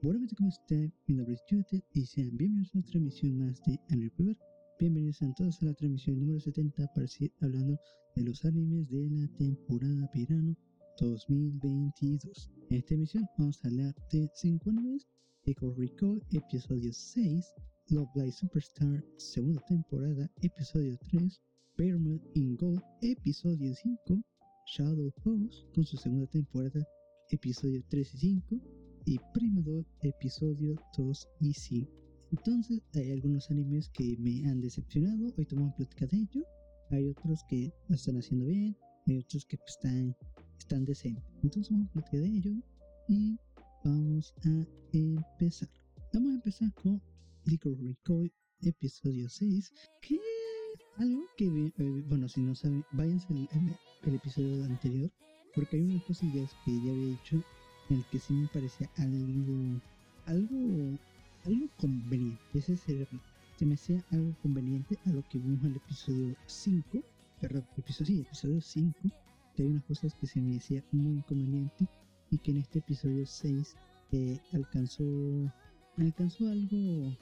Noches, ¿cómo están? Mi nombre es Judith y sean bienvenidos a otra emisión más de Anime River. Bienvenidos a todos a la transmisión número 70 para seguir hablando de los animes de la temporada verano 2022. En esta emisión vamos a hablar de 5 animes: Echo Recall, episodio 6, Love Live Superstar, segunda temporada, episodio 3, Pyramid in Gold, episodio 5, Shadow House con su segunda temporada, episodio 3 y 5, y Primador, episodio 2 y 5. Entonces, hay algunos animes que me han decepcionado, hoy tomamos plática de ello. Hay otros que lo están haciendo bien, hay otros que pues, están, están decentes. Entonces, vamos a platicar de ello y vamos a empezar. Vamos a empezar con Liquor Recoil, episodio 6, que algo que, eh, bueno, si no saben, váyanse al el, episodio anterior, porque hay unas cosillas que ya había dicho el que sí me parecía algo, algo, algo conveniente. Ese se me hacía algo conveniente a lo que vimos en el episodio 5, perdón, episodio, sí, episodio 5, que hay unas cosas que se me decía muy conveniente y que en este episodio 6 eh, alcanzó, alcanzó algo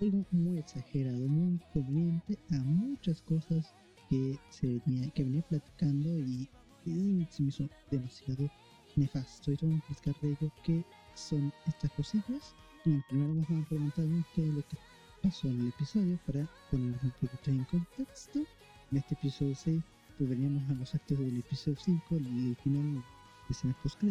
algo muy exagerado, muy conveniente a muchas cosas que se venía, que venía platicando y, se me hizo demasiado nefasto. Y a explicar de ello qué son estas cosillas. Bueno, primero vamos a preguntarnos qué es lo que pasó en el episodio para ponernos un poquito en contexto. En este episodio 6 pues veníamos a los actos del episodio 5, el, final de escena post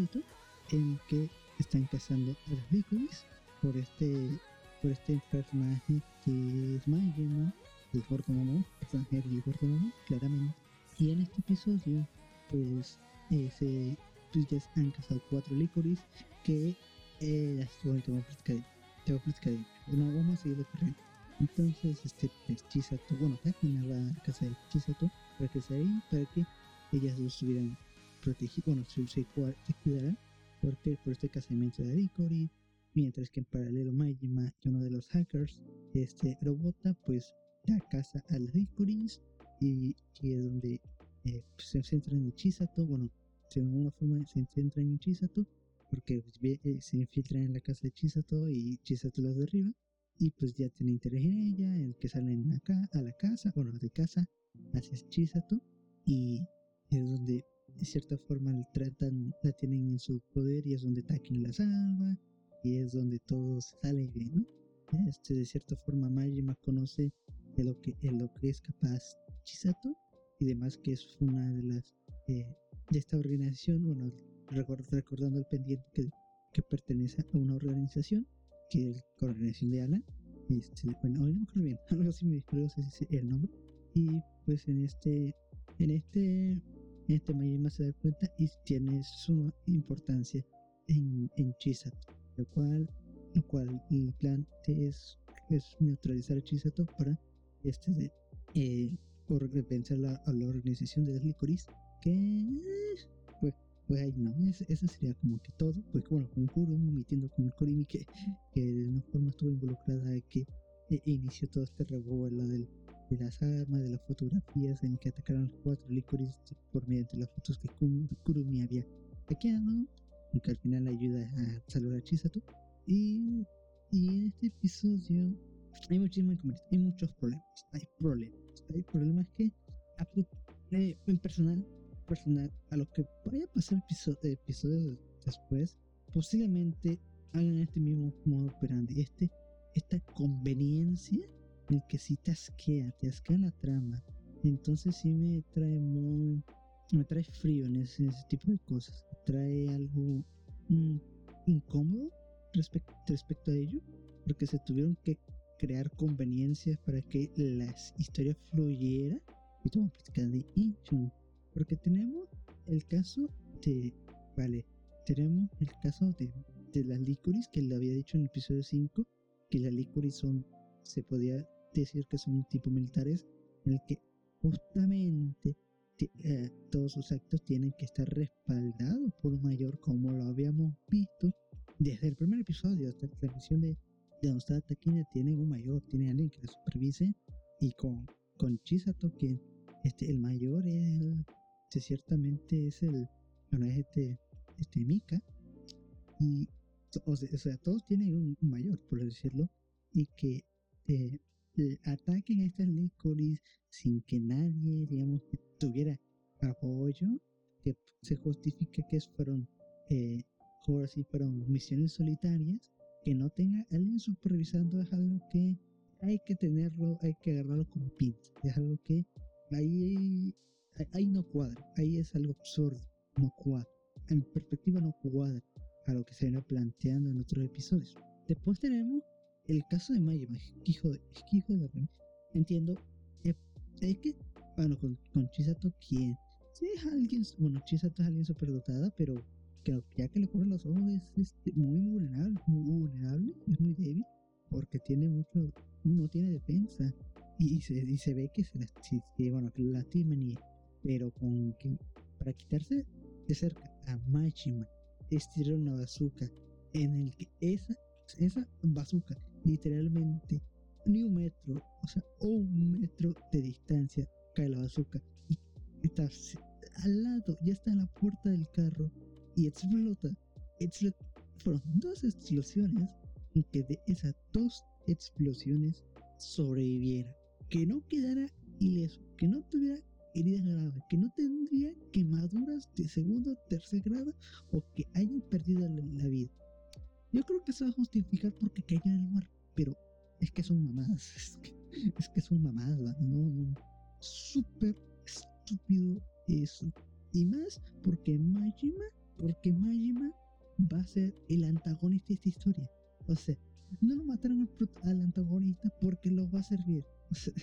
en que están cazando a las víctimas por este por este personaje que es Majima, el Gordo Momo, extranjero y Gordo Momo, claramente. Y en este episodio, pues, ese pues ya han casado cuatro licoris que eh, bueno, te voy a platicar te voy a platicar vamos a seguir de corriendo entonces este pues, Chisato bueno Takina va a casa de Chisato para que se ahí para que ellas dos estuvieran protegidas bueno se, se, se cuidaran porque por este casamiento de Licorice mientras que en paralelo Majima uno de los hackers, este Robota, pues da casa a los Licorice y, y, es donde eh, pues, se centra en Chisato, bueno, de alguna forma se centra en Chisato porque eh, se infiltran en la casa de Chisato y Chisato los derriba y pues ya tiene interés en ella, el que salen acá a la casa, bueno, de casa hacia Chisato y es donde de cierta forma la tratan, la tienen en su poder y es donde Takin la salva y es donde todo sale bien, ¿no? Este, de cierta forma, Majima conoce de lo que, de lo que es capaz Chisato y demás, que es una de las eh, de esta organización, bueno, recordando el pendiente que, que pertenece a una organización, que es la organización de Alan. Este, bueno, hoy no me acuerdo bien, algo así me dijo, si es el nombre. Y pues en este, en este, en este Majima se da cuenta y tiene su importancia en, en Chisato lo cual, lo cual el plan es, es neutralizar a Chisato para este eh, por vencer la, a la organización de Licorice que pues pues ahí no eso sería como que todo pues bueno con Kurumi omitiendo con el Korimi que, que de una forma estuvo involucrada que eh, inició todo este revuelo del, de las armas, de las fotografías en que atacaron los cuatro Licorice por mediante las fotos que Kurumi había hackeado que al final ayuda a salvar a Chisato. Y, y en este episodio hay muchísimos hay muchos problemas. Hay problemas. Hay problemas que eh, en personal, personal, a lo que vaya a pasar episodio, episodios después, posiblemente hagan este mismo modo operandi. Este, esta conveniencia en que si te asquea, te asquea la trama. Entonces sí me trae muy me trae frío en ese, tipo de cosas. Trae algo mm, incómodo respecto, respecto a ello, porque se tuvieron que crear conveniencias para que la historia fluyera. Y estamos platicando de Inchun, porque tenemos el caso de. Vale, tenemos el caso de, de las Licoris, que le había dicho en el episodio 5, que las Licoris son, se podía decir que son tipo militares, en el que justamente eh, todos sus actos tienen que estar respaldados por un mayor, como lo habíamos visto desde el primer episodio hasta la transmisión de, de donde Takina. Tiene un mayor, tiene alguien que la supervise, y con, con Chisato, que este, el mayor es ciertamente es el, es este, este Mika, y, o sea, todos tienen un mayor, por decirlo, y que eh, ataquen a estas licores sin que nadie, digamos, tuviera apoyo, que se justifique que fueron, eh, ahora sí, fueron misiones solitarias, que no tenga alguien supervisando es algo que hay que tenerlo, hay que agarrarlo con pinza, es algo que ahí, ahí no cuadra, ahí es algo absurdo, no cuadra, en perspectiva no cuadra a lo que se viene planteando en otros episodios. Después tenemos el caso de Mayima, hijo de, hijo de Entiendo, eh, es que, bueno, con, con Chisato, ¿quién? Sí, es alguien, bueno, Chisato es alguien superdotada, pero que ya que le cubren los ojos es, muy vulnerable, muy vulnerable, es muy débil, porque tiene mucho, no tiene defensa, y, se, se ve que se, la, bueno, que la lastiman, y, pero con que, para quitarse de cerca a Majima, estirar una bazooka en el que esa, esa bazooka literalmente ni un metro, o sea, un metro de distancia cae la bazooka y está al lado, ya está en la puerta del carro y explota. explota. Fueron dos explosiones que de esas dos explosiones sobreviviera, que no quedara ileso, que no tuviera heridas graves, que no tendría quemaduras de segundo o tercer grado o que hayan perdido la, vida. Yo creo que se va a justificar porque cayó en el mar, pero es que son mamadas, es que, es que son mamadas, no, no, súper estúpido eso. Y más porque Majima, porque Majima va a ser el antagonista de esta historia. O sea, no lo mataron al, antagonista porque lo va a servir. O sea,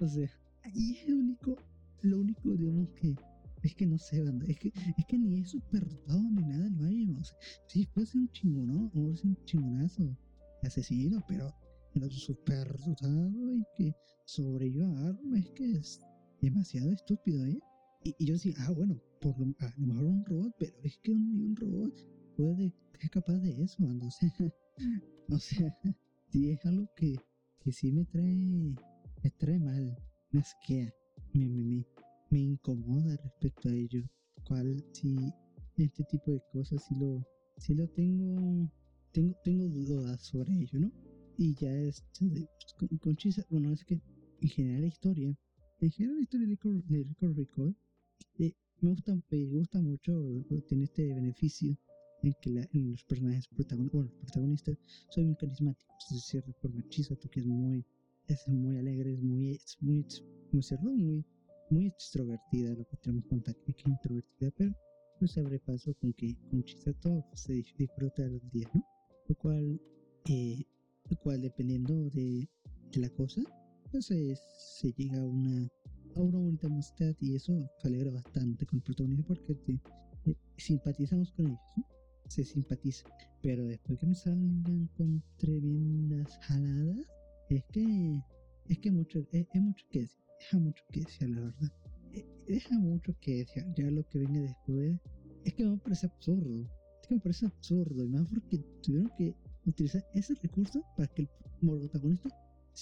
o sea, y es el único lo único, digamos, que es que no sé, banda, es que, es que ni es super ni nada el Valle, o sea, sí, puede ser un chingonón, puede ser un chingonazo asesino, pero, pero super dotado y que sobreviva a arma, es que es demasiado estúpido, ¿eh? Y, yo decía, ah, bueno, por lo, a lo mejor un robot, pero es que un, un robot puede ser capaz de eso, banda, o sea, o sí es algo que, que sí me trae, me trae mal, me asquea me, me, me, incomoda respecto a ello. Cual si este tipo de cosas si lo, si lo tengo, tengo, tengo dudas sobre ello, ¿no? Y ya es pues, con, con Chisa, bueno, es que en general la historia, en general la historia de Record, Recall, eh, me gusta, me gusta mucho, tiene este beneficio en que la, en los personajes protagonistas, bueno, protagonistas son muy carismáticos, es decir, por tú que es muy, es muy alegre, es muy, es muy como muy, muy extrovertida, lo que tenemos cuenta que es introvertida, pero pues abre paso con que con Chisato se disfruta de los días, ¿no? Lo cual, eh, lo cual dependiendo de, la cosa, pues se llega a una, a una bonita amistad y eso alegra bastante con el protagonista porque eh, simpatizamos con ellos, ¿no? se simpatiza. Pero después que me salgan con tremendas jaladas, es que es que mucho, es mucho que decir deja mucho que desear, la verdad. Eh, deja mucho que desear. Ya lo que viene después es que me parece absurdo. Es que me parece absurdo. Y más porque tuvieron que utilizar ese recurso para que el protagonista,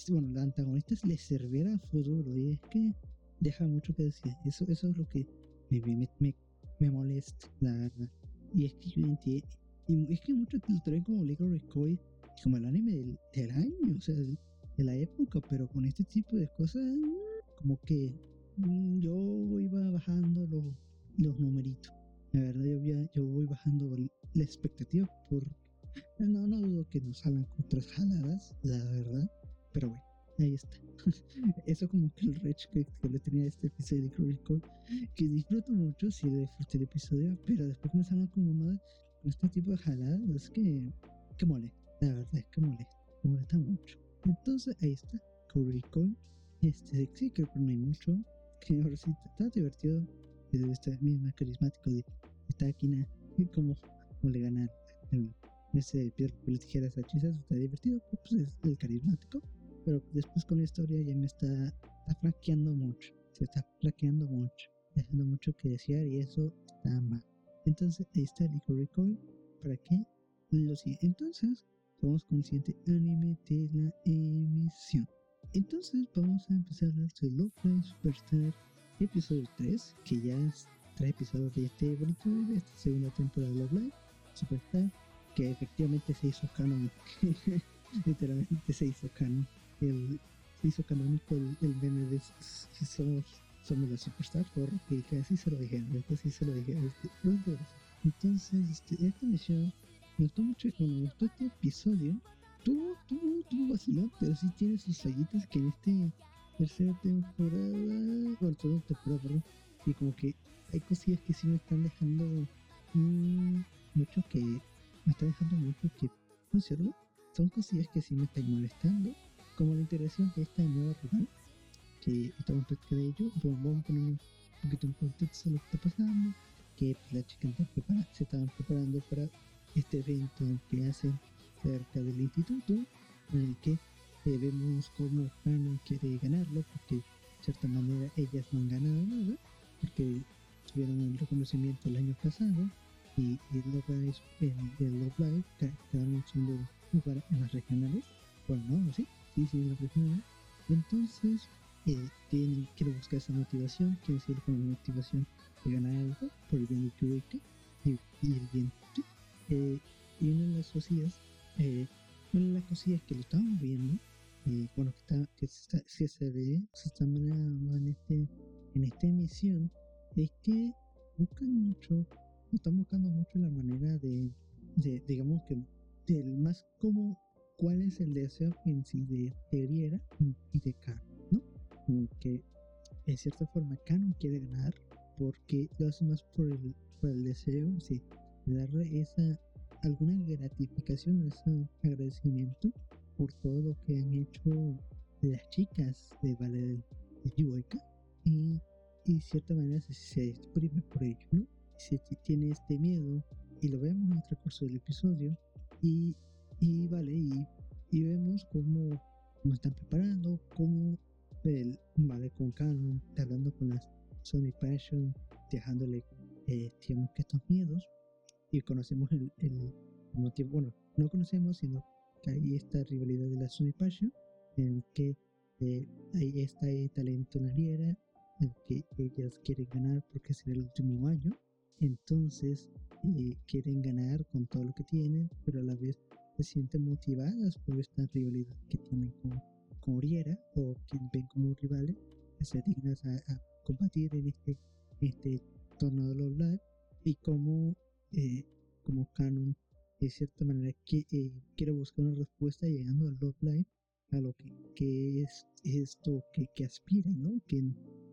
bueno, el antagonista le sirviera a futuro. Y es que deja mucho que decir. Eso, eso es lo que me, me, me, me molesta, la verdad. Y es que yo entiendo. Y es que muchos lo traen como Lego Recoil, como el anime del, del año, o sea, de, la época, pero con este tipo de cosas como que mm, yo iba bajando los, los numeritos. La verdad, yo, yo voy bajando la expectativa por. No, no dudo que nos salgan con tres jaladas, la verdad. Pero bueno, ahí está. Eso como que el rech que, le tenía este episodio de Chronicle, que disfruto mucho si le disfruté el episodio, pero después me salgan como más con este tipo de jaladas, es que, que molesta, la verdad es que molesta, molesta mucho. Entonces ahí está, Chronicle este, sí, creo que no hay mucho. Que ahora sí está divertido. Desde esta misma carismático de esta esquina. Y como, como le gana el, ese piedra, papel, tijeras a chisas. Está divertido. Pues es el carismático. Pero después con la historia ya me está, está flaqueando mucho. Se está flaqueando mucho. Dejando mucho que desear y eso está mal. Entonces ahí está el Recoil. ¿Para qué? Lo siguiente. Entonces, somos conscientes anime de la emisión. Entonces vamos a empezar a hablar de Love Superstar episodio 3, que ya es tres episodios de este bonito de esta segunda temporada de Love Live Superstar. que efectivamente se hizo canon. Literalmente se hizo canon. El, se hizo canónico el, el meme de somos, somos los superstars, porque casi se lo dijeron, casi se lo dijeron. Entonces, este, esta misión me gustó mucho, me gustó este episodio. Tuvo, tuvo, tuvo vacilón, pero sí tiene sus fallitas que en este tercera temporada, bueno, segunda temporada, perdón, y como que hay cosillas que sí me están dejando mmm, mucho que me está dejando mucho que observo. Son cosillas que sí me están molestando, como la integración de esta nueva rival, que estamos cerca de ello. vamos a poner un poquito en contexto lo que está pasando, que las chicas se estaban preparando para este evento que hacen cerca del instituto, en el que eh, vemos cómo Canon quiere ganarlo, porque de cierta manera ellas no han ganado nada, porque tuvieron un reconocimiento el año pasado y, el Love Live, el, Love Live quedaron en segundo lugar en las regionales. Bueno, no, sí, sí, sí, en las regionales. Entonces, eh, tienen, quiero buscar esa motivación, quiero seguir con la motivación de ganar algo por el bien de Chueca y, y, el bien. Eh, y una de las cosillas, eh, una de las cosillas que lo estamos viendo y bueno, que, está, que, se, ve, se está manejando en, este, en esta emisión, es que buscan mucho, están buscando mucho la manera de, digamos que, del más como cuál es el deseo en sí de Eriera y de Canon, ¿no? Que en cierta forma Canon quiere ganar porque lo hace más por el, por el deseo, sí, darle esa alguna gratificación, ese agradecimiento por todo lo que han hecho las chicas de Ballet de Yueca y, y cierta manera se, se exprime por ello, ¿no? Se tiene este miedo y lo vemos en el transcurso del episodio y, y vale, y, y vemos cómo nos están preparando, cómo vale con Canon, hablando con las Sony Passion, dejándole, eh, que estos miedos y conocemos el, el motivo, bueno, no conocemos, sino que hay esta rivalidad de la Passion, en que eh, hay esta talento en la liera, en que ellas quieren ganar porque será el último año, entonces eh, quieren ganar con todo lo que tienen, pero a la vez se sienten motivadas por esta rivalidad que tienen con, con Uriera o quien ven como rivales, que se dignas a, combatir en este, este torneo de los Live y como, eh, como Canon de cierta manera que eh, quiero buscar una respuesta llegando al Love Live a lo que, que es esto que, que aspira, ¿no? Que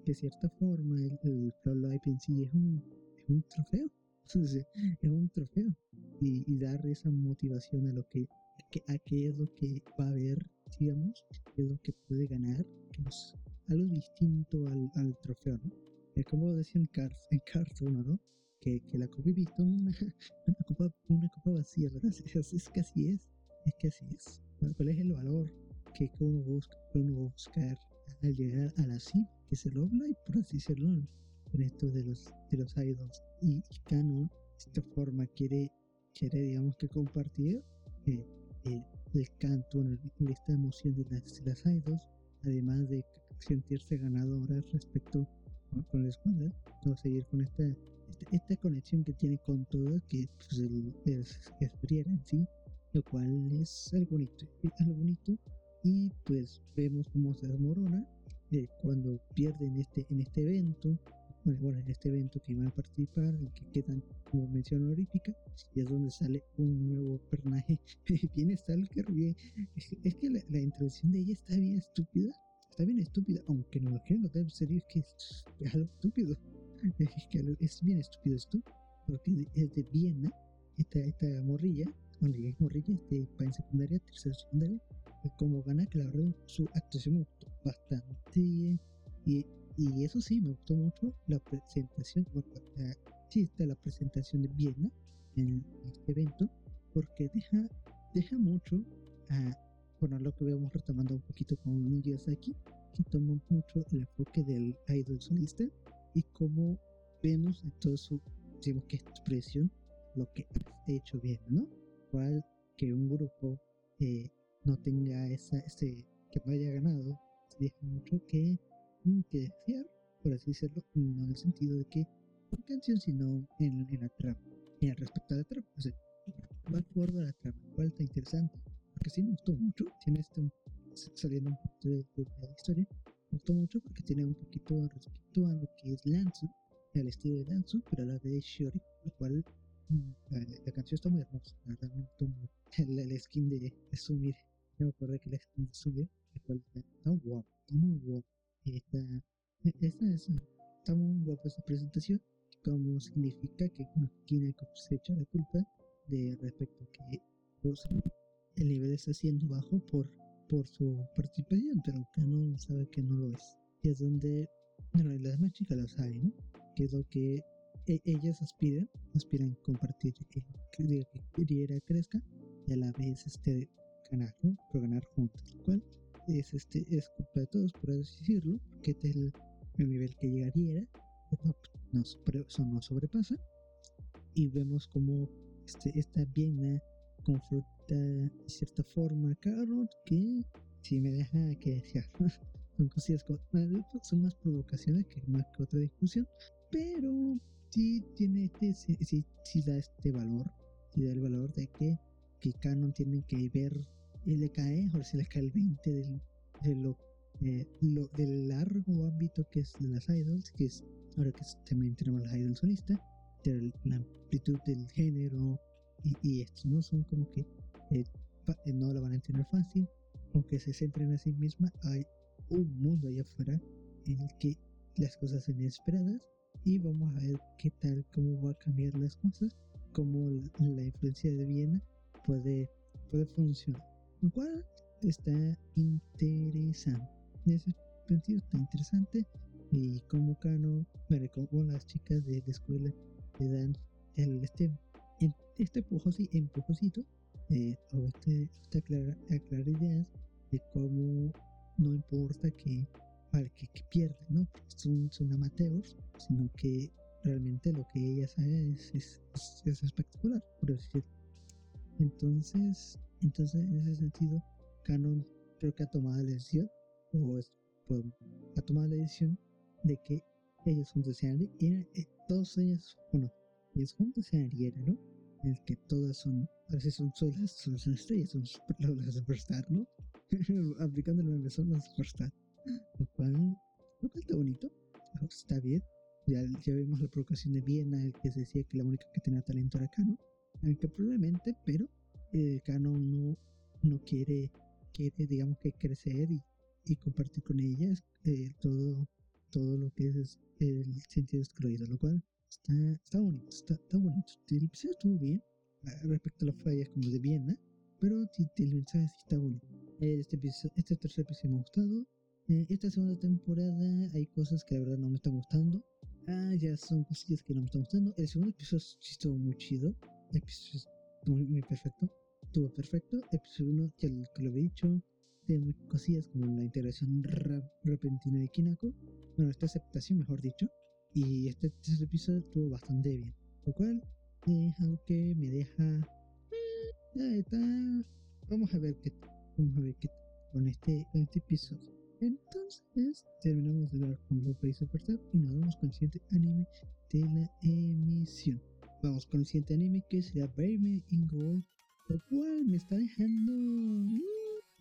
de cierta forma el, el Love Live en sí es un, es un trofeo, es un trofeo y, y, dar esa motivación a lo que, a qué es lo que va a haber, digamos, qué es lo que puede ganar, que es algo distinto al, al trofeo, ¿no? Es como decía en Cars, en Cars 1, ¿no? Que, que la copa una, una, copa, una copa vacía, ¿verdad? Es, es, que así es, es que así es. ¿Cuál es el valor que uno busca, que uno va a buscar al llegar a la cima, que se lo y por así decirlo, en esto de los, de los idols? Y, y Canon, de esta forma, quiere, quiere digamos que compartir eh, el canto, esta emoción de las, de las idols, además de sentirse ganadoras respecto con escuela, o seguir con esta esta, conexión que tiene con todo, que pues, el, es, es en sí, lo cual es algo bonito, algo bonito. Y pues vemos cómo se desmorona eh, cuando pierden este, en este evento, bueno, en este evento que van a participar, el que quedan como mención honorífica, y es donde sale un nuevo personaje bien stalker, bien, es, es que la, la, introducción de ella está bien estúpida, está bien estúpida, aunque no lo quiero notar en serio, es que es algo estúpido es bien estúpido esto, porque es de Viena, esta, esta morrilla, bueno, es morrilla, este en secundaria, tercera secundaria, como gana, verdad su actuación me gustó bastante. Y, y eso sí, me gustó mucho la presentación, bueno, la, sí, está la presentación de Viena en este evento, porque deja, deja mucho a, bueno, lo que vemos retomando un poquito con aquí, que toma mucho el enfoque del idol solista y cómo vemos en todo su, digamos que expresión, lo que ha hecho bien, ¿no? Cual que un grupo eh, no tenga esa, ese, que no haya ganado, deja mucho que, que desear, por así decirlo, no en el sentido de que en canción, sino en, en la trama, en respecto a la trama. O sea, va a la trama, cual está interesante, porque sí me gustó mucho, tiene este, saliendo un poquito de, la historia, gustó mucho porque tiene un poquito respecto a lo que es Lanzu, el estilo de Lanzu, pero a la vez Shiori, lo cual mm, la, canción está muy hermosa, la verdad me gustó mucho. El, skin de, de Sumir, no me acuerdo que el skin de Sumir, el cual está, guapo, está muy guapo, está, está, está muy guapa esa presentación, como significa que Kineko se echa la culpa de respecto a que pues, el nivel está siendo bajo por, por su participación, pero Canon sabe que no lo es. Y es donde, bueno, las demás chicas lo saben, Que es lo que e, ellas aspiran, aspiran compartir, que, que queriera crezca y a la vez este ganar, ¿no? Pero ganar juntos, lo cual es, este, es culpa de todos, por decirlo, este es el, nivel que llegaría, nos, nos sobrepasa y vemos como este, esta Viena confronta de cierta forma Carrot que si me deja que desear. son cosillas son más provocaciones que más que otra discusión, pero sí tiene este, sí, sí, da este valor, sí da el valor de que, que Canon tiene que ver le cae, o si le cae el 20 del, de lo, eh, lo, del largo ámbito que es de las idols, que es ahora que también tenemos las idols solistas, la amplitud del género y, y estos no son como que eh, eh, no la van a entender fácil, aunque se centren en sí misma, hay un mundo allá afuera en el que las cosas son inesperadas y vamos a ver qué tal, cómo va a cambiar las cosas, cómo la, influencia de Viena puede, puede funcionar. Lo cual está interesante. En ese sentido está interesante y como Cano, bueno, como las chicas de la escuela le dan el, este, este empujocito eh, o este, aclarar, ideas de cómo no importa que, para que, que pierdan, ¿no? Son, son amateurs, sino que realmente lo que ella sabe es, es, es espectacular, por. Entonces, entonces, en ese sentido, Canon creo que ha tomado la decisión, o es, pues, ha tomado la decisión de que ellos juntos sean, eh, todos ellos, bueno, ellos juntos sean ¿no? El que todas son a veces son, son, las, son las estrellas, son las superstar, ¿no? Aplicando el meme, son las superstar. Lo cual, lo cual está bonito, está bien. Ya, ya vemos la provocación de Viena, el que se decía que la única que tenía talento era Kano. Aunque probablemente, pero eh, Kano no, no quiere, quiere, digamos que crecer y, y compartir con ellas eh, todo, todo lo que es el sentido excluido, lo cual está, está bonito, está, está bonito. El episodio estuvo bien respecto a las fallas como de Viena, pero el mensaje sí está bonito. Este, este tercer episodio me ha gustado. Eh, esta segunda temporada hay cosas que la verdad no me están gustando. Ah, ya son cosillas que no me están gustando. El segundo episodio sí estuvo muy chido. El episodio muy, muy perfecto. Estuvo perfecto. El episodio 1, ya lo, que lo había dicho, tiene muy cosillas como la integración repentina de Kinako. Bueno, esta aceptación, mejor dicho. Y este tercer episodio estuvo bastante bien. Lo cual es algo que me deja. Eh, está, vamos a ver qué vamos a ver qué con este, con este episodio. Entonces, terminamos de ver con Lope y Superstar y nos vamos con el siguiente anime de la emisión. Vamos con el siguiente anime que será Me in Gold, lo cual me está dejando mm,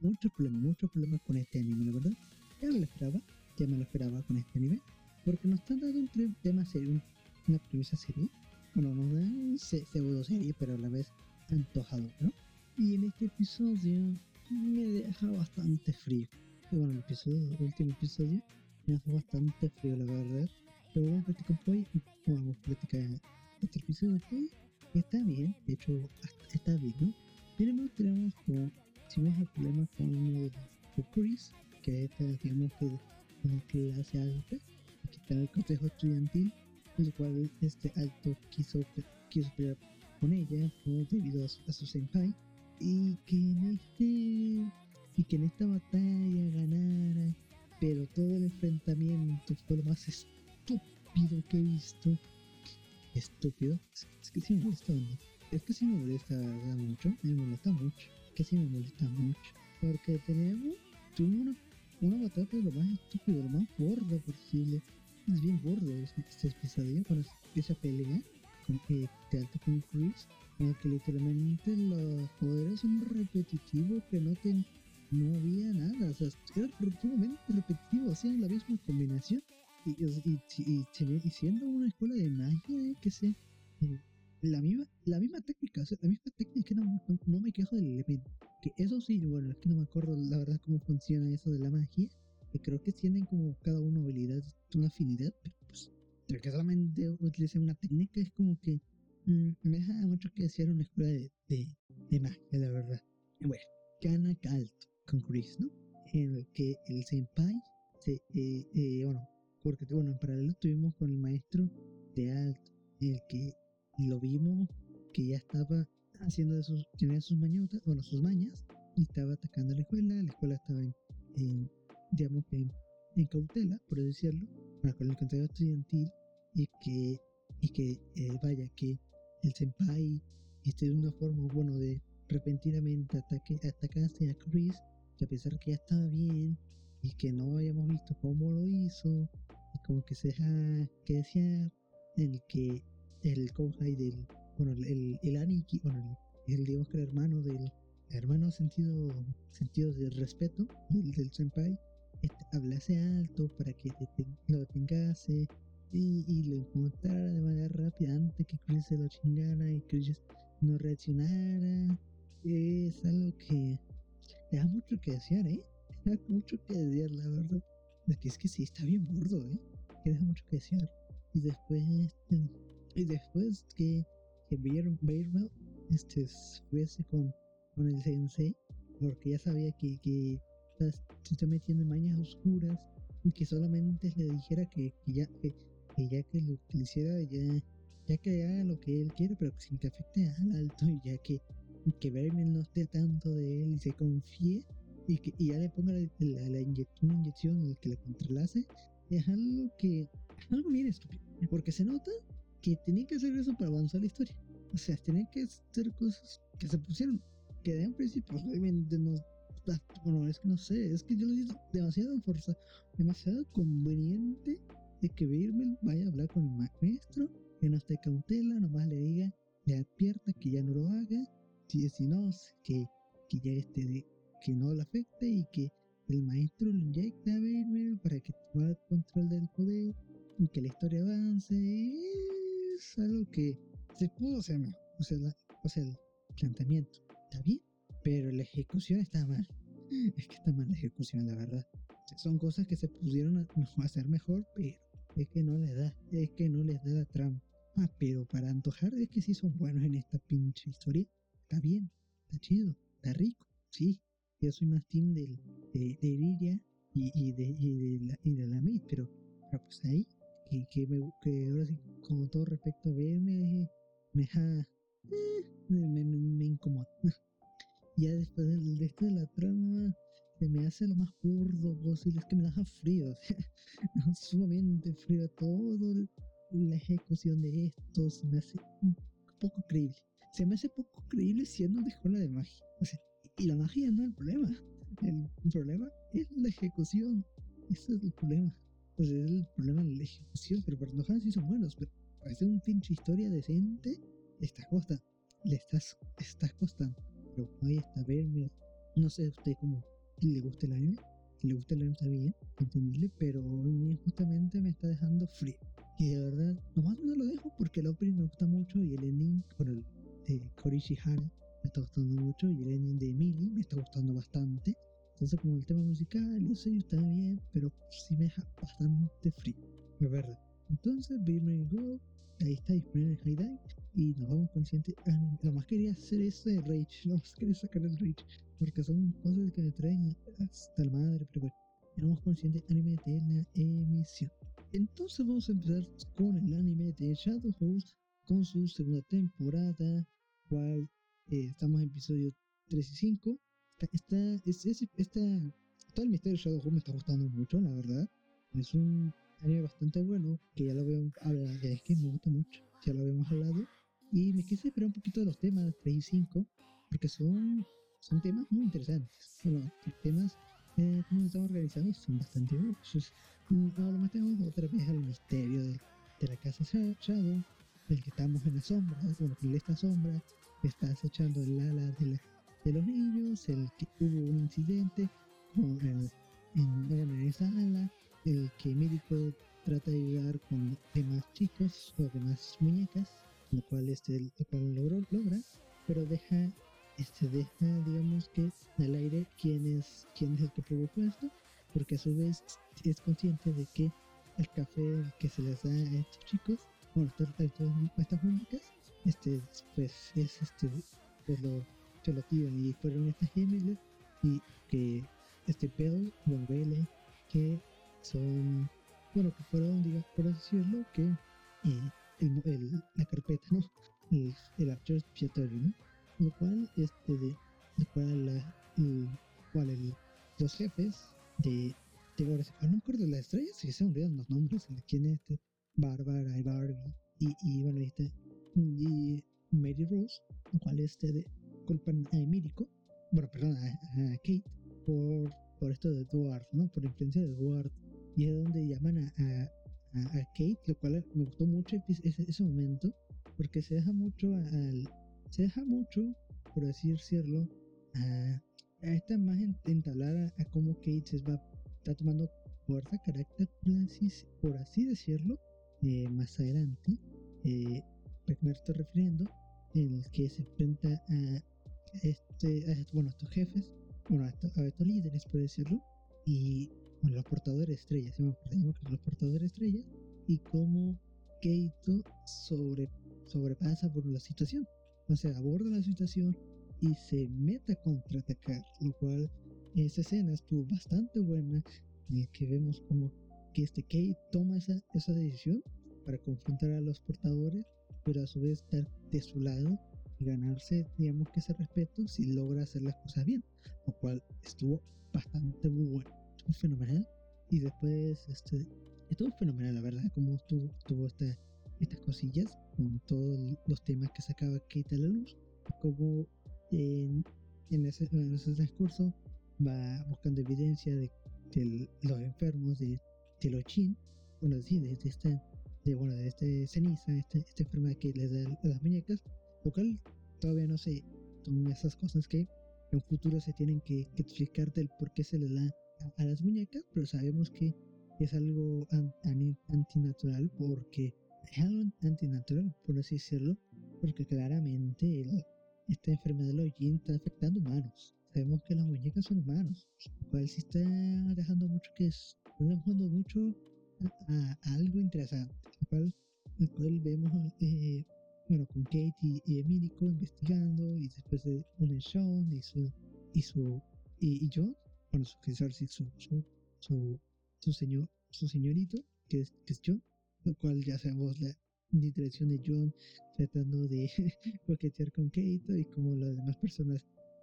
mucho problema, mucho problema con este anime, la verdad. Ya me lo esperaba, ya me lo esperaba con este anime, porque nos están dando un tema serio, una premisa seria bueno, no da pseudo serie, pero a la vez antojado, ¿no? Y en este episodio me deja bastante frío. Y bueno, el, episodio, el último episodio me dejó bastante frío, la verdad. Pero vamos a platicar hoy, vamos a platicar este episodio que está bien, de hecho, está bien, ¿no? Tenemos, tenemos como, si vamos al problema con uno de los que está, digamos que, en clase alta, en el consejo estudiantil el cual este alto quiso, quiso pelear con ella debido a su, senpai y que en este y que en esta batalla ganara pero todo el enfrentamiento fue lo más estúpido que he visto. Estúpido. Es, que sí me molesta es que sí me molesta mucho me molesta mucho que sí me molesta mucho porque tenemos una, una batalla lo más estúpido lo más gordo posible es bien gordo este, episodio cuando esa pelea con, eh, de alto con Chris, en el que literalmente los poderes son repetitivos, que no, ten, no había nada, o sea, era sumamente repetitivo, hacían la misma combinación. Y, y, y, y siendo una escuela de magia, que sé, eh, la misma, la misma técnica, o sea, la misma técnica, no, no, no, me quejo del elemento. Que eso sí, bueno, es que no me acuerdo la verdad cómo funciona eso de la magia, creo que tienen como cada uno habilidades, una afinidad, pero pues, pero que solamente utilicen una técnica es como que mmm, me deja mucho que decir una escuela de, de, de magia, la verdad. Bueno, Kana Kalto con Chris, ¿no? En el que el senpai se, eh, eh, bueno, porque bueno, en paralelo estuvimos con el maestro de alto, en el que lo vimos que ya estaba haciendo de sus, tenía sus mañotas, bueno, sus mañas, y estaba atacando la escuela, la escuela estaba en digamos que en, cautela, por decirlo, con el contrato estudiantil, y que, y que eh, vaya, que el senpai este de una forma, bueno, de repentinamente ataque, a Chris, que a pesar que ya estaba bien, y que no habíamos visto cómo lo hizo, y como que se deja que desear, el que el Kohai del, bueno, el, el Aniki, bueno, el, digamos que el hermano del, hermano sentido, sentido de respeto del, senpai, hablase alto para que lo detengase y, lo encontrara de manera rápida antes que Chris se lo chingara y Chris no reaccionara. Es algo que da mucho que desear, ¿eh? Da mucho que desear, la verdad. Es que es que sí, está bien burdo, ¿eh? Que deja mucho que desear. Y después, este, y después que, que Beirmel este, fuese con, con el sensei, porque ya sabía que, que se está metiendo en mañas oscuras y que solamente le dijera que, que ya que, que, ya que lo que hiciera ya ya que haga lo que él quiere pero sin que afecte al alto y ya que que Beirmel no esté tanto de él y se confíe y que y ya le ponga la, la, la una inyección el que le controlase es algo que algo bien estúpido porque se nota que tenía que hacer eso para avanzar la historia. O sea, tenía que hacer cosas que se pusieron, que de un principio obviamente no... Bueno, es que no sé, es que yo lo digo demasiado fuerza, demasiado conveniente de que Birmel vaya a hablar con el maestro, que no esté cautela, nomás le diga, le advierta que ya no lo haga, si, si no, que, que ya este de, que no le afecte y que el maestro lo inyecte a Birmel para que tome el control del poder y que la historia avance. Es algo que se pudo hacer mejor. O sea, o sea, el planteamiento está bien, pero la ejecución está mal. Es que está mal la ejecución, la verdad. Son cosas que se pudieron hacer mejor, pero es que no les da, es que no les da la trama. Ah, pero para antojar es que sí son buenos en esta pinche historia. Está bien, está chido, está rico, sí. Yo soy más team del, de, de Iridia y, y, de, y, de la, y de la Maid, pero, pues ahí que, que, me, ahora sí, con todo respecto a verme, me deja, eh, me, me, incomoda. ya después de, de esto de la trama, se me hace lo más burdo posible, es que me deja frío, sumamente frío todo, la ejecución de esto se me hace poco creíble. Se me hace poco creíble siendo de escuela de magia. Y la magia no es el problema. El problema es la ejecución. Ese es el problema pues es el problema de la ejecución, pero enojar sí son buenos, pero para hacer un pinche historia decente, está costando, le estás, estás costando. Pero ahí está, ver, no sé usted cómo le gusta el anime, si le gusta el anime está bien, entendible, pero justamente me está dejando frío. Y de verdad, nomás no lo dejo porque el opening me gusta mucho y el ending, por el de Korishi Hana me está gustando mucho y el ending de Emily me está gustando bastante. Entonces, como el tema musical, yo sé, está bien, pero sí me deja bastante frío, de verdad. Entonces, Be Go, ahí está disponible en High y nos vamos conscientes. Ah, lo más quería hacer es de Rage, lo más quería sacar el Rage, porque son cosas que me traen hasta la madre, pero bueno, éramos conscientes anime de la emisión. Entonces, vamos a empezar con el anime de Shadow House, con su segunda temporada, cual eh, estamos en episodio 3 y 5 Está, es, es, está, todo el misterio de Shadow me está gustando mucho, la verdad. Es un anime bastante bueno, que ya lo veo, ya es que me gusta mucho, ya lo habíamos hablado. Y me quise esperar un poquito de los temas 3 y 5, porque son, son temas muy interesantes. Bueno, los temas, eh, como estamos organizados, son bastante buenos. Ahora más tenemos otra vez el misterio de, de la casa Shadow, el que estamos en la sombra, bueno, que esta sombra está acechando el ala de, de los niños, el que hubo un incidente con el, en, en esa ala, el que médico trata de ayudar con demás chicos o demás muñecas, lo cual este lo cual logra, pero deja este deja digamos que al aire quién es quién es el que provocó esto, porque a su vez es consciente de que el café que se les da a estos chicos, bueno, a estas muñecas, este pues es este pues lo lo tiran y fueron estas gemelas y que este Bell, bueno, Belle, que son bueno, que fueron, digamos, por decirlo, que eh, el, el, la carpeta, ¿no? El, el archivo expiatorio, ¿no? Lo cual, este, de, lo cual, la, el, cual los jefes de, de ahora, no me acuerdo las estrellas, si se me olvidan los nombres, de quién es este, Bárbara y Barbie, y, y bueno, este, y Mary Rose, lo cual, este, de, culpan a Emirico, bueno, perdón, a, Kate, por, por esto de Edward, ¿no? Por la influencia de Edward y es donde llaman a, a, Kate, lo cual me gustó mucho ese, ese momento, porque se deja mucho al, se deja mucho, por así decirlo, a, esta imagen entablar a, cómo Kate se va, está tomando fuerza, carácter, por así, decirlo, eh, más adelante, eh, me estoy refiriendo, en el que se enfrenta a, este, bueno, estos jefes, bueno, a estos, a estos líderes, por decirlo, y estrellas, los portadores estrellas, y cómo Keito sobre, sobrepasa por la situación. O sea, aborda la situación y se mete a contraatacar, lo cual esa escena estuvo bastante buena, en el que vemos como que este Kate toma esa, esa decisión para confrontar a los portadores, pero a su vez estar de su lado y ganarse, digamos que ese respeto si logra hacer las cosas bien, lo cual estuvo bastante muy bueno fenomenal. Y después, este, estuvo fenomenal, la verdad, como tuvo, tuvo esta, estas cosillas con todos los temas que sacaba Kate a la luz. Como en, en, ese, en ese transcurso va buscando evidencia de, de los enfermos de Telochin, bueno, sí, de, de esta, de, bueno, de este ceniza, este, esta enfermedad que les da a las muñecas, lo cual todavía no sé, son esas cosas que en un futuro se tienen que, que explicar del por qué se les da a las muñecas, pero sabemos que es algo antinatural porque es algo antinatural, por así decirlo, porque claramente esta enfermedad de los está afectando humanos. Sabemos que las muñecas son humanos, lo cual sí está dejando mucho que es, dejando mucho a, algo interesante, lo cual, el cual vemos, eh, bueno, con Kate y, y investigando, y después de un Sean y su, y su, y, y John, bueno, su, su, su, su, señor, su señorito, que es, que es John, lo cual ya sabemos la dirección de John tratando de coquetear con Kate y como las demás personas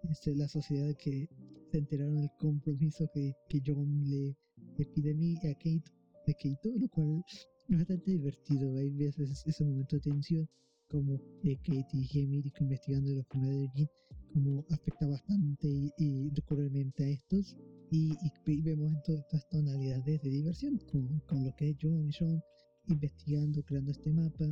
este, la sociedad que se enteraron del compromiso que, que John le, le pide a mí a Kate, lo cual es bastante divertido. Hay veces ese momento de tensión como eh, Kate y Jamie investigando la enfermedad de Jean como afecta bastante y, recurrentemente a estos y, vemos en todas estas tonalidades de diversión con, con, lo que es John y Sean investigando, creando este mapa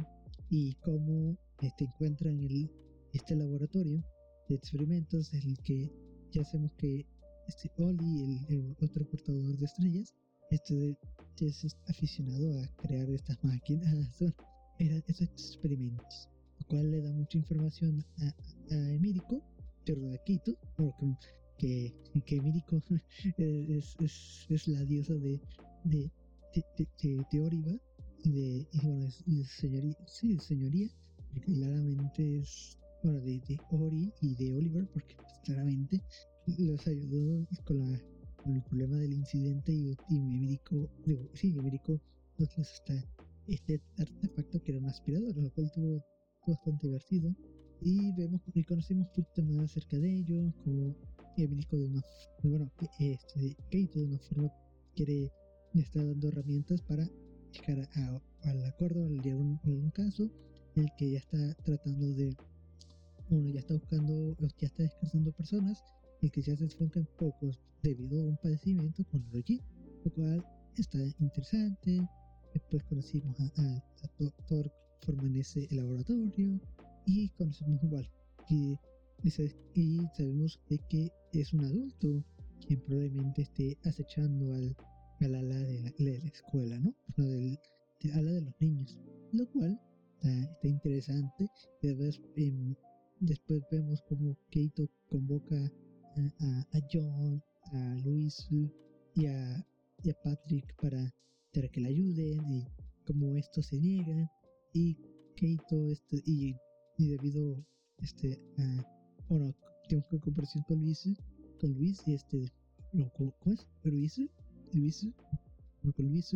y cómo este, encuentran el, este laboratorio de experimentos en el que ya sabemos que este Oli, el, otro portador de estrellas, este es aficionado a crear estas máquinas, estos experimentos, lo cual le da mucha información a, a Emirico de Quito, porque que, que es, es, es, la diosa de, de, de, de, de y de, y bueno, señoría, sí, señoría, porque claramente es, bueno, de, de Ori y de Oliver, porque claramente los ayudó con, la, el problema del incidente y, y digo, sí, está este artefacto que era un aspirador, lo cual tuvo bastante divertido y vemos y conocemos un poquito más acerca de ellos, como Emilico de una bueno, este, Kate de una forma quiere le está dando herramientas para llegar a, al acuerdo en un, un caso en el que ya está tratando de uno ya está buscando ya está descansando personas y que ya se enfocan pocos debido a un padecimiento con el lo cual está interesante. Después conocimos a, a, a Thor forman ese laboratorio y conocemos igual que y sabemos de que es un adulto quien probablemente esté acechando al, al ala de la, escuela, ¿no? No del, ala de los niños, lo cual está, interesante. Después, em, después vemos como Keito convoca a, a, John, a Luis y a, Patrick para, para que le ayuden y como estos se niegan y Keito este, y, y debido este a bueno, tengo que comparación con Luis, con Luis, este, no, ¿cómo, es? Luis, Luis, no, con Luis,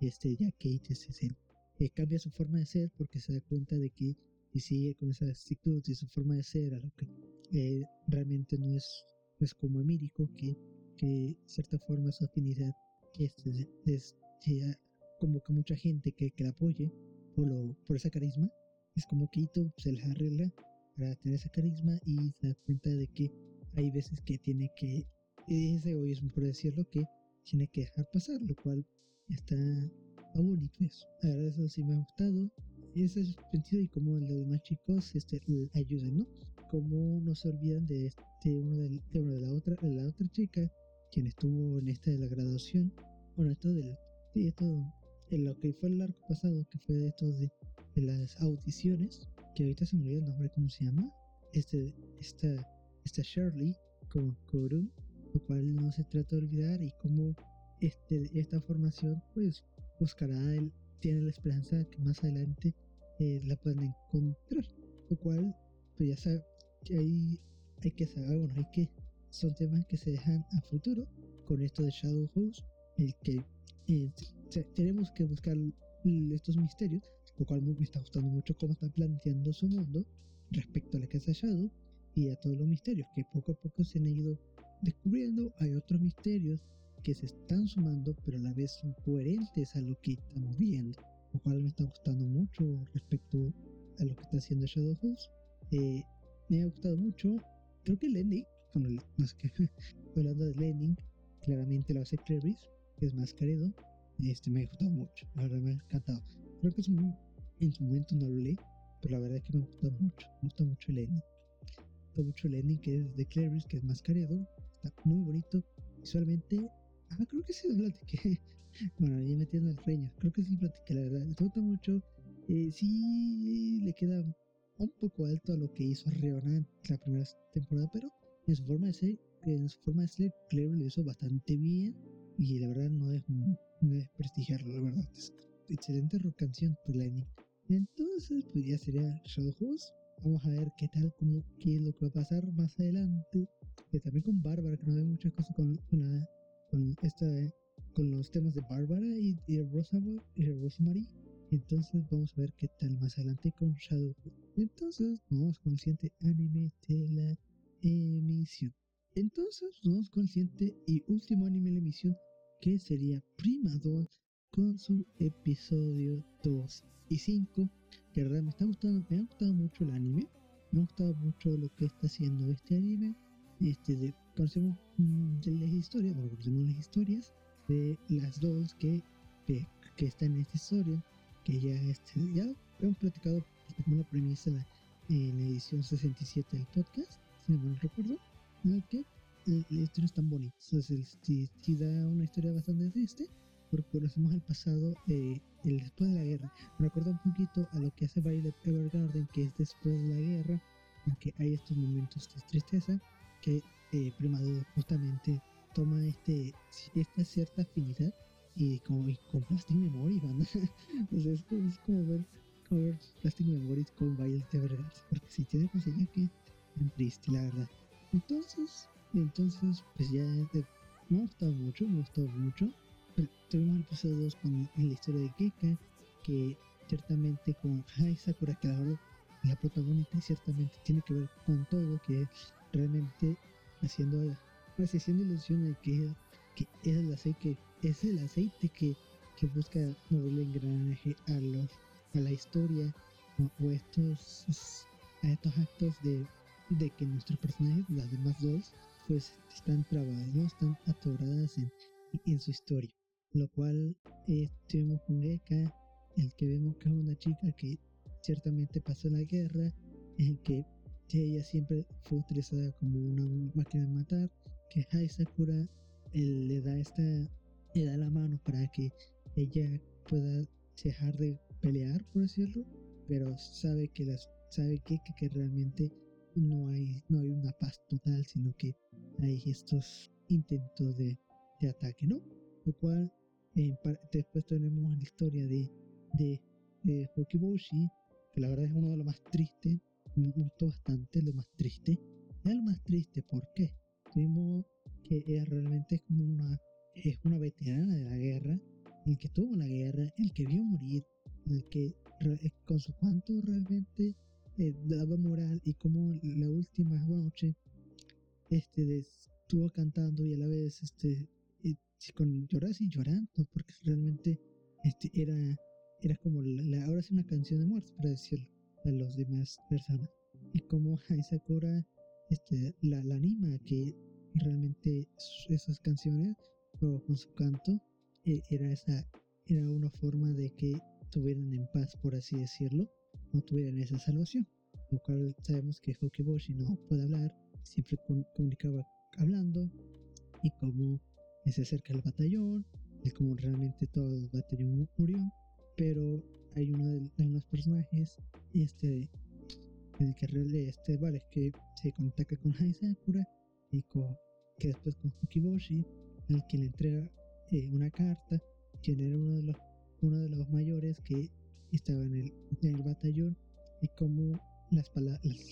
este, ya Kate este, eh, cambia su forma de ser porque se da cuenta de que y sigue con esa actitud y su forma de ser a lo que eh, realmente no es, es como Emírico, que, que de cierta forma su afinidad este, es, como que mucha gente que, que la apoye por, lo, por esa carisma, es como Keito se les arregla para tener ese carisma y se da cuenta de que hay veces que tiene que, ese egoísmo por decirlo, que tiene que dejar pasar, lo cual está bonito eso. Verdad eso sí me ha gustado. Ese sentido y como los demás chicos este, ayudan, ¿no? Como no se olvidan de, este, uno de, de, la otra, de la otra chica, quien estuvo en esta de la graduación, bueno, esto del, de esto, en lo que fue el arco pasado, que fue de esto de, de las audiciones, que ahorita se me olvidó el nombre, ¿cómo se llama? Este, esta, esta Shirley con Koru, lo cual no se trata de olvidar y cómo este, esta formación pues buscará, él tiene la esperanza que más adelante eh, la puedan encontrar, lo cual pues ya sabe que hay, hay que saber, bueno, hay que, son temas que se dejan a futuro con esto de Shadow House, el que eh, tenemos que buscar estos misterios lo cual me está gustando mucho cómo está planteando su mundo respecto a la casa Shadow y a todos los misterios que poco a poco se han ido descubriendo. Hay otros misterios que se están sumando, pero a la vez son coherentes a lo que estamos viendo, lo cual me está gustando mucho respecto a lo que está haciendo Shadow House. Eh, me ha gustado mucho, creo que Lenny, bueno, no sé qué, hablando de Lenny, claramente lo hace Clarice, que es más querido. Este me ha gustado mucho, la verdad me ha encantado. Creo que es un, en su momento no lo leí, pero la verdad es que me gusta mucho. Me gusta mucho el ending. Me gusta mucho el ending que es de Clarice, que es más caredo. Está muy bonito. Visualmente, ah, creo que sí lo platiqué. bueno, ahí metiendo el reño. Creo que sí platiqué, la verdad. Me gusta mucho. Eh, sí, le queda un poco alto a lo que hizo Riona en la primera temporada, pero en su forma de ser, en su forma de ser, lo hizo bastante bien. Y la verdad no es, no es prestigiarlo, la verdad excelente rock canción por Lightning. Entonces, pues ya sería Shadowhouse. Vamos a ver qué tal, cómo, qué es lo que va a pasar más adelante. También con Bárbara, que no ve muchas cosas con, con, con esta, con los temas de Bárbara y, y, Rosemary. Entonces vamos a ver qué tal más adelante con Shadowhouse. Entonces vamos con el siguiente anime de la emisión. Entonces vamos con el siguiente y último anime de la emisión que sería Prima 2 con su episodio 2 y 5. Que verdad me está gustando, me ha gustado mucho el anime. Me ha gustado mucho lo que está haciendo este anime. Este de, conocemos mm, de las historias, bueno, conocemos las historias de las dos que, que, están en esta historia. Que ya, este, ya hemos platicado como una premisa en la, edición 67 del podcast, si no me recuerdo. Que la historia es tan bonita. Entonces, si da una historia bastante triste porque conocemos el pasado eh, el después de la guerra. Me recuerda un poquito a lo que hace Violet Evergarden, que es después de la guerra, aunque hay estos momentos de tristeza, que eh, justamente toma este, esta cierta afinidad y, como, con Plastic Memory, Entonces es, como, es como ver, como ver Plastic Memories con Violet Evergarden, porque si tiene conseguir que es triste, la verdad. Entonces, entonces, pues ya me ha gustado mucho, me ha gustado mucho tuvimos el episodio 2 con la historia de Keka, que ciertamente con Hai Sakura, que la la protagonista ciertamente tiene que ver con todo, que realmente haciendo, haciendo ilusión de que, que es el aceite que es el aceite que, que busca mover el engranaje a los a la historia o, estos a estos actos de, de que nuestros personajes, las demás dos, pues están trabadas, están atoradas en, en su historia lo cual eh, estuvimos con Eka, el que vemos que es una chica que ciertamente pasó la guerra, en que ella siempre fue utilizada como una máquina de matar, que Hai Sakura le da esta le da la mano para que ella pueda dejar de pelear, por decirlo, pero sabe que las sabe que, que, realmente no hay no hay una paz total, sino que hay estos intentos de, de ataque, ¿no? Lo cual después tenemos la historia de, de, de Hokiboshi, que la verdad es uno de los más tristes, me gustó bastante, lo más triste. Es lo más triste, ¿por qué? Vimos que ella realmente es como una, es una veterana de la guerra, el que tuvo la guerra, el que vio morir, el que con su cuanto realmente eh, daba moral y como la última noche este estuvo cantando y a la vez este con llorar y llorando porque realmente este era era como la, ahora es una canción de muerte para decirlo a los demás personas. Y como Sakura este la, la anima a que realmente esas canciones o con su canto eh, era esa era una forma de que estuvieran en paz por así decirlo no tuvieran esa salvación lo cual sabemos que Hokiboshi no puede hablar siempre comunicaba hablando y como se acerca el batallón y como realmente todo el batallón murió pero hay uno de, unos personajes este el que este vale que se contacta con Sakura y con, que después con Fukiboshi al que le entrega eh, una carta quien era uno de los uno de los mayores que estaba en el, en el batallón y como las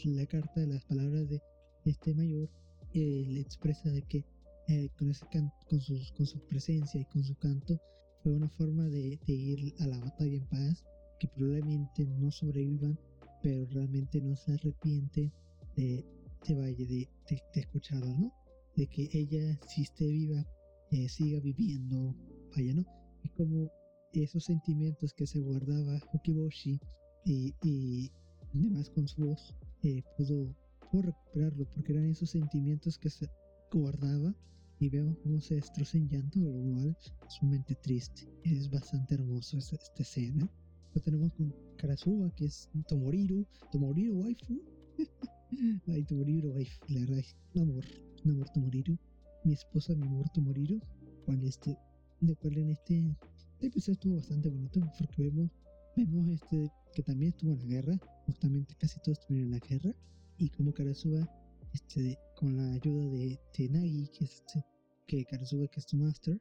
la carta de las palabras de este mayor eh, le expresa de que eh, con ese con, sus, con su presencia y con su canto fue una forma de, de, ir a la batalla en paz que probablemente no sobrevivan pero realmente no se arrepiente de, de vaya de, de, escucharlo no de que ella si esté viva eh, siga viviendo vaya no y como esos sentimientos que se guardaba Hokiboshi y, y además con su voz eh, pudo, recuperarlo porque eran esos sentimientos que se guardaba y vemos cómo se destroza en llanto, lo cual sumamente triste. Es bastante hermoso esta, escena. Lo tenemos con Karasuba, que es Tomoriru, Tomoriru waifu. Ay, Tomoriru waifu, la verdad, un amor, un amor Tomoriru. Mi esposa, mi amor Tomoriru. Cual este, lo cual en este, este episodio estuvo bastante bonito porque vemos, vemos este, que también estuvo en la guerra, justamente casi todos estuvieron en la guerra, y como Karasuba, este, con la ayuda de, Nagi, que es este, que que es su master,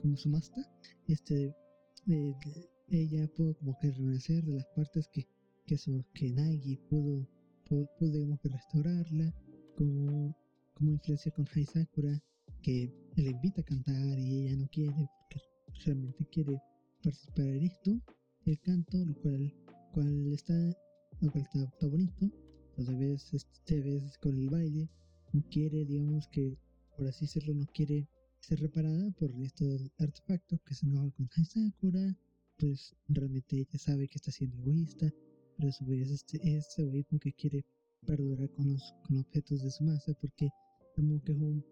como su master, este, ella pudo como que renacer de las partes que, que, que Nagi pudo, pudo, digamos que restaurarla, como, como influencia con Hai Sakura, que le invita a cantar y ella no quiere, porque realmente quiere participar en esto, el canto, lo cual, cual está, lo cual está, bonito, pero a veces, este, veces con el baile, no quiere, digamos que, por así decirlo, no quiere ser reparada por esto del artefacto que se enoja con Sakura, pues realmente ella sabe que está siendo egoísta, pero a su vez este, este egoísmo que quiere perdurar con los, con objetos de su masa, porque como que es, un,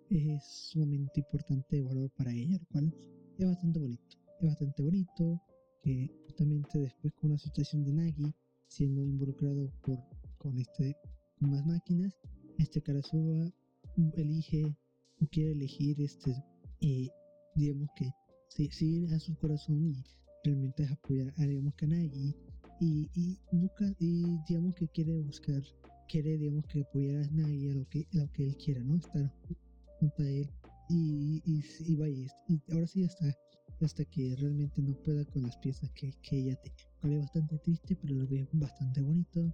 sumamente importante valor para ella, lo cual es bastante bonito, es bastante bonito, que justamente después con la situación de Nagi siendo involucrado por con este con más máquinas este Karasuba elige o quiere elegir este eh, digamos que seguir a su corazón y realmente apoyar a digamos a Nagi y, y busca y digamos que quiere buscar quiere digamos que apoyar a Nagi a lo que lo que él quiera no estar junto a él y, y, y vaya y ahora sí ya está hasta que realmente no pueda con las piezas que, que ella tiene. Es bastante triste, pero lo veo bastante bonito.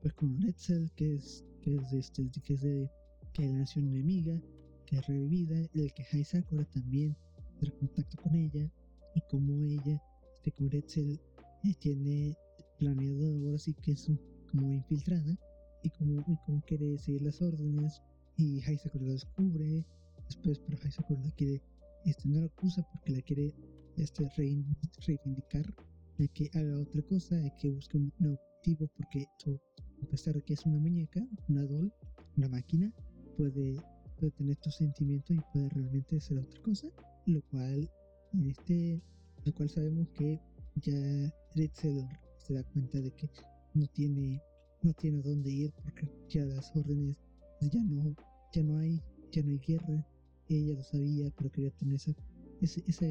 Después con Letzel, que es, que es, de, este, que es de que la nación enemiga, que es revivida, el que Hai también tiene contacto con ella, y como ella, este con Letzel, eh, tiene planeado ahora sí que es como infiltrada, y como, como quiere seguir las órdenes, y Hai Sakura lo descubre, después, pero Hai la quiere este, no la acusa porque la quiere este, reivindicar, de que haga otra cosa, de que busque un motivo porque a pesar de que es una muñeca, una doll, una máquina, puede, tener estos sentimientos y puede realmente ser otra cosa, lo cual en este, lo cual sabemos que ya Ritzel se da cuenta de que no tiene, no tiene dónde ir porque ya las órdenes ya no, ya no hay, ya no hay guerra. Ella lo sabía, pero quería tener esa, esa,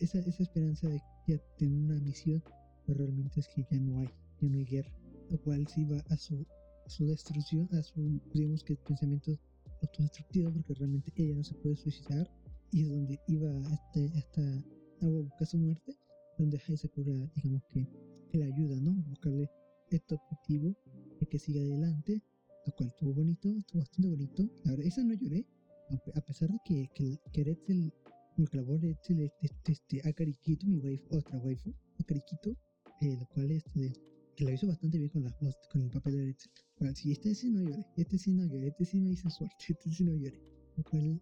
esa, esa esperanza de ya tener una misión, pero realmente es que ya no hay, ya no hay guerra, lo cual sí va a su, a su destrucción, a su, digamos que pensamientos autodestructivos, porque realmente ella no se puede suicidar, y es donde iba hasta, hasta a buscar su muerte, donde Sakura, digamos que, que la ayuda, ¿no? Buscarle este objetivo de que siga adelante, lo cual estuvo bonito, estuvo bastante bonito. La verdad, esa no lloré, a pesar de que, que, que Retzel, la voz de Retzel este, este, Akariquito, mi waifu, otra waifu, Akariquito, eh, lo cual este, que lo hizo bastante bien con la voz, con el papel de Retzel. Bueno, si este sí no lloré, este sí no lloré, este sí me hice suerte, este sí no lloré. Lo cual,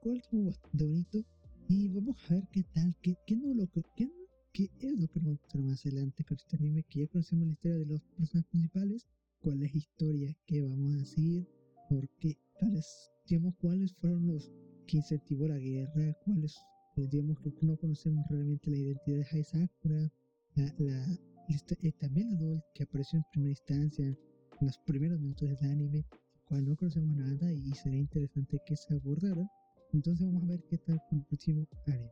cual estuvo bastante bonito. Y vamos a ver qué tal, qué, qué no lo qué, qué es lo que vamos a más adelante con este anime, que ya conocemos la historia de los personajes principales, cuál es la historia que vamos a seguir, porque tales, digamos, cuáles fueron los que incentivó la guerra, cuáles, eh, digamos, que no conocemos realmente la identidad de Haisakura, la, la, esta, Meladol que apareció en primera instancia en los primeros minutos del anime, cual no conocemos nada y sería interesante que se abordara. Entonces vamos a ver qué tal con el próximo anime.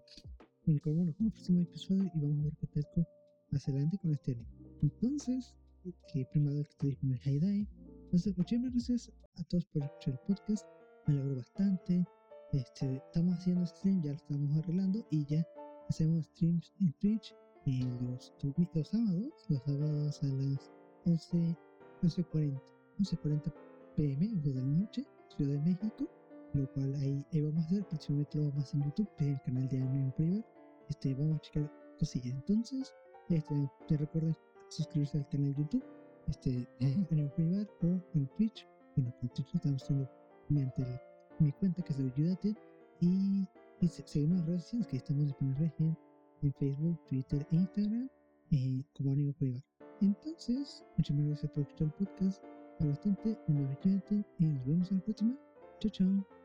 Bueno, con el próximo episodio y vamos a ver qué tal con más adelante con este anime. Entonces, que primero que estoy con el Haidai. Entonces, muchísimas gracias a todos por escuchar el podcast. Me alegro bastante. Este, estamos haciendo stream, ya lo estamos arreglando y ya hacemos streams en Twitch los, sábados, los sábados a las 11, 11.40, 11.40 pm, o de la noche, Ciudad de México, lo cual ahí, vamos a hacer, próximamente lo vamos a hacer en YouTube, en el canal de Anime Privar, este, vamos a checar cosillas, entonces, este, te recuerden suscribirse al canal de YouTube, este, Anime Privar o en Twitch, bueno, en Twitch estamos haciendo mediante mi cuenta que es de Ayudate y, y seguimos las redes sociales que estamos disponibles en, en Facebook, Twitter e Instagram eh, como Anime Privar. Entonces, muchas gracias por escuchar el podcast. bastante, y nos vemos en la próxima. Chao, chao.